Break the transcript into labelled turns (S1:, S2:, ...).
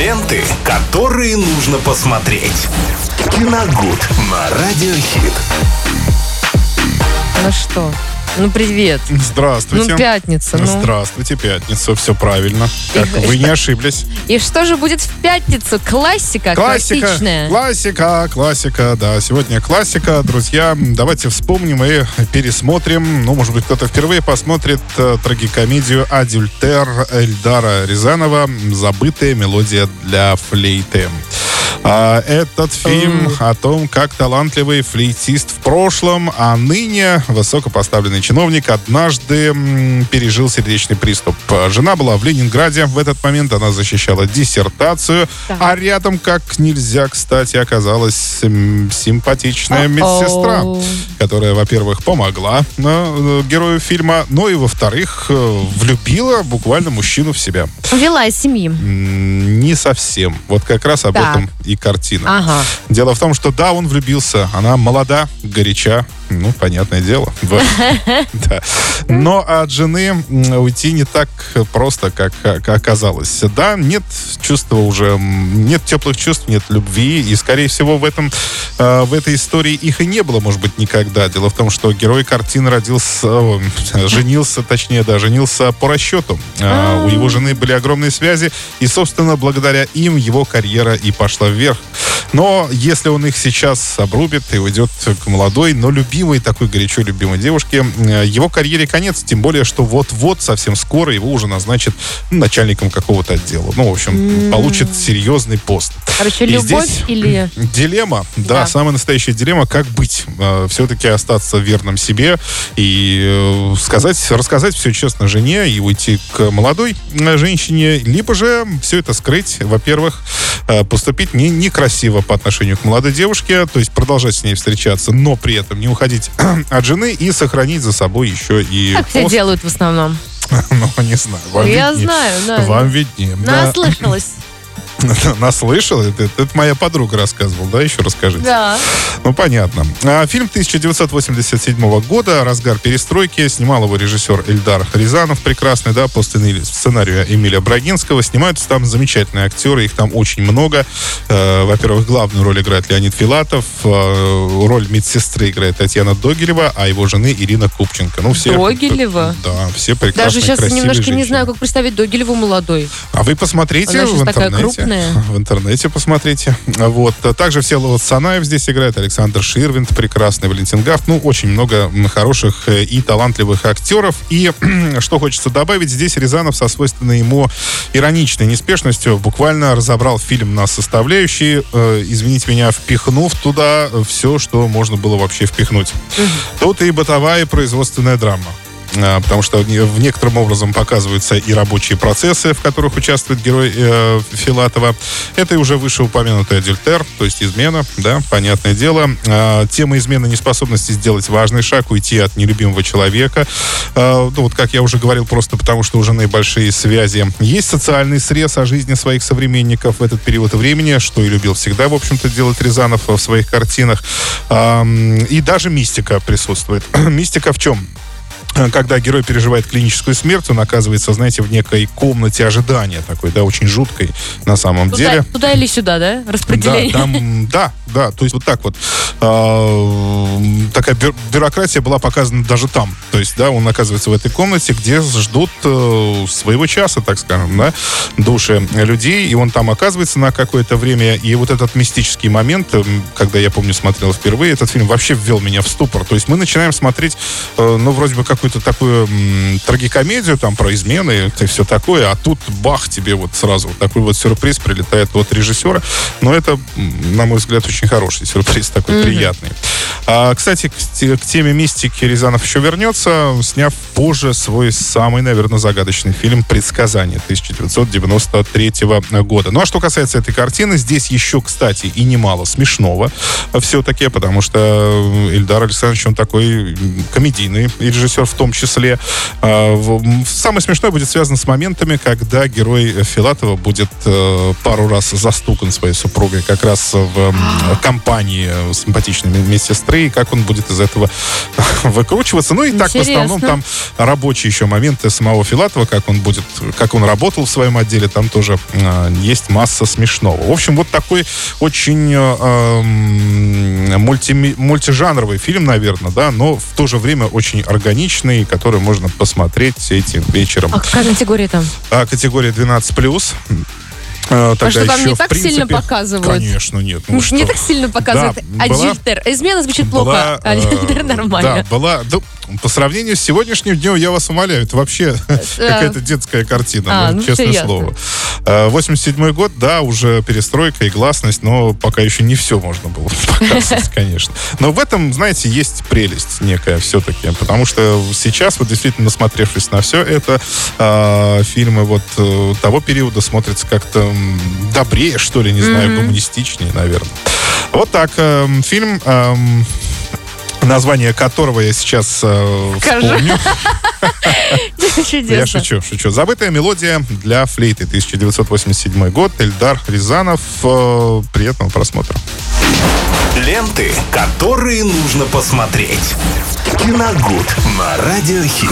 S1: Ленты, которые нужно посмотреть. Киногуд на Радиохит.
S2: Ну что? Ну, привет.
S3: Здравствуйте.
S2: Ну, пятница. Ну.
S3: Здравствуйте, пятница. Все правильно. Как
S2: И-
S3: вы не ошиблись.
S2: И что же будет в пятницу? Классика,
S3: Классика,
S2: классичная.
S3: классика, классика, да. Сегодня классика, друзья. Давайте вспомним и пересмотрим. Ну, может быть, кто-то впервые посмотрит э, трагикомедию «Адюльтер» Эльдара Рязанова «Забытая мелодия для флейты». А, этот фильм о том, как талантливый флейтист в прошлом, а ныне высокопоставленный чиновник однажды пережил сердечный приступ. Жена была в Ленинграде в этот момент, она защищала диссертацию,
S2: Так.
S3: а рядом, как нельзя, кстати, оказалась симпатичная медсестра, которая, во-первых, помогла э, герою фильма, но и, во-вторых, э, влюбила буквально мужчину в себя.
S2: Вела из семьи.
S3: Не совсем. Вот как раз об
S2: Так.
S3: этом и картина.
S2: Ага.
S3: Дело в том, что да, он влюбился. Она молода, горяча. Ну, понятное дело. Да. Но от жены уйти не так просто, как оказалось. Да, нет чувства уже, нет теплых чувств, нет любви. И, скорее всего, в, этом, э, в этой истории их и не было, может быть, никогда. Дело в том, что герой картины родился, женился, точнее, да, женился по расчету. А, У его жены были огромные связи, и, собственно, благодаря им его карьера и пошла вверх. Но если он их сейчас обрубит и уйдет к молодой, но любимой, такой горячо любимой девушке, э, его карьере конец. Тем более, что вот-вот, совсем скоро его уже назначат ну, начальником какого-то отдела. Ну, в общем, получит серьезный пост.
S2: Короче,
S3: И
S2: любовь
S3: здесь
S2: или...
S3: Дилемма, да,
S2: Да.
S3: самая настоящая дилемма, как быть. все-таки остаться верным себе и э, сказать, рассказать все честно жене и уйти к молодой э, женщине, либо же все это скрыть, во-первых, э, поступить не, некрасиво по отношению к молодой девушке, то есть продолжать с ней встречаться, но при этом не уходить от жены и сохранить за собой еще и
S2: Как все
S3: пост.
S2: делают в основном.
S3: Ну, не знаю. Вам
S2: Я
S3: виднее.
S2: знаю, да.
S3: Вам виднее.
S2: Наслышалась.
S3: Наслышал? Это, это моя подруга рассказывала, да? Еще расскажите.
S2: Да.
S3: Ну, понятно. А, Фильм 1987 года, разгар перестройки. Снимал его режиссер Эльдар Рязанов, прекрасный, да, по сценарию, Эмилия Брагинского. Снимаются там замечательные актеры, их там очень много. Э, Во-первых, главную роль играет Леонид Филатов, э, роль медсестры играет Татьяна Догилева, а его жены Ирина Купченко. Ну, все,
S2: Догилева?
S3: Да, все прекрасные,
S2: Даже сейчас немножко не
S3: женщины.
S2: знаю, как представить Догилеву молодой.
S3: А вы посмотрите
S2: Она
S3: в
S2: сейчас такая
S3: интернете.
S2: Крупная.
S3: В интернете посмотрите. Вот. Также Всеволод Санаев здесь играет, Александр Ширвинд, прекрасный, Валентин Гафт. Ну, очень много хороших э, и талантливых актеров. И что хочется добавить, здесь Рязанов со свойственной ему ироничной неспешностью буквально разобрал фильм на составляющие, э, извините меня, впихнув туда все, что можно было вообще впихнуть. Тут и бытовая, и производственная драма. А, Потому что в некоторым образом показываются и рабочие процессы, в которых участвует герой э, Филатова. Это уже вышеупомянутый адюльтер, то есть измена, да, понятное дело. А, тема измены неспособности сделать важный шаг, уйти от нелюбимого человека. А, ну, вот как я уже говорил, просто потому что у жены большие связи. Есть социальный срез о жизни своих современников в этот период времени, что и любил всегда, в общем-то, делать Рязанов в своих картинах. Ам, И даже мистика присутствует. мистика в чем? Когда герой переживает клиническую смерть, он оказывается, знаете, в некой комнате ожидания такой, да, очень жуткой на самом
S2: Туда,
S3: деле.
S2: туда или сюда, да?
S3: Да,
S2: Распределение.
S3: там, да, да, то есть вот так вот. Такая бю- бюрократия была показана даже там. То есть, да, он оказывается в этой комнате, где ждут э, своего часа, так скажем, да, души людей, и он там оказывается на какое-то время, и вот этот мистический момент, э, когда я помню, смотрел впервые, этот фильм вообще ввел меня в ступор. То есть мы начинаем смотреть, э, ну, вроде бы какую-то такую трагикомедию, там, про измены и все такое, а тут бах, тебе вот сразу вот такой вот сюрприз прилетает от режиссера. Но это, на мой взгляд, очень хороший сюрприз, такой приятный. А, кстати, к, те- к теме мистики Рязанов еще вернется, сняв позже свой самый, наверное, загадочный фильм «Предсказание» 1993 года. Ну а что касается этой картины, здесь еще, кстати, и немало смешного все-таки, потому что Эльдар Александрович, он такой комедийный режиссер в том числе. А, Самое смешное будет связано с моментами, когда герой Филатова будет э, пару раз застукан своей супругой как раз в м, компании э, симпатичной медсестры, и как он будет из этого выкручиваться. Ну и так, в основном,
S2: Интересно.
S3: там рабочие еще моменты самого Филатова, как он будет, как он работал в своем отделе, там тоже э, есть масса смешного. В общем, вот такой очень э, мульти- мультижанровый фильм, наверное, да, но в то же время очень органичный, который можно посмотреть этим вечером.
S2: А какая категория там?
S3: А, категория 12+. Э, Тогда
S2: а что там не так сильно
S3: принципе,
S2: показывают?
S3: Конечно, нет. Ну, что?
S2: не так сильно показывают.
S3: Да,
S2: а
S3: была-.
S2: Измена звучит плохо, а Дильтер нормально.
S3: Да, была. да, по сравнению с сегодняшним днем, я вас умоляю, это вообще какая-то детская картина,
S2: А,
S3: ну,
S2: ну,
S3: честное слово. Э, 87 год, да, уже перестройка и гласность, но пока еще не все можно было показывать, конечно. Но в этом, знаете, есть прелесть некая все-таки, потому что сейчас, вот действительно, насмотревшись на все это, э, фильмы вот э, того периода смотрятся как-то добрее, что ли, не знаю, гуманистичнее, наверное. Вот так. эм, Фильм эм, название которого я сейчас э, вспомню. Я шучу, шучу. «Забытая мелодия для флейты», 1987 год, Эльдар Рязанов. Э, Приятного просмотра.
S1: Ленты, которые нужно посмотреть. Киногуд на Радиохит.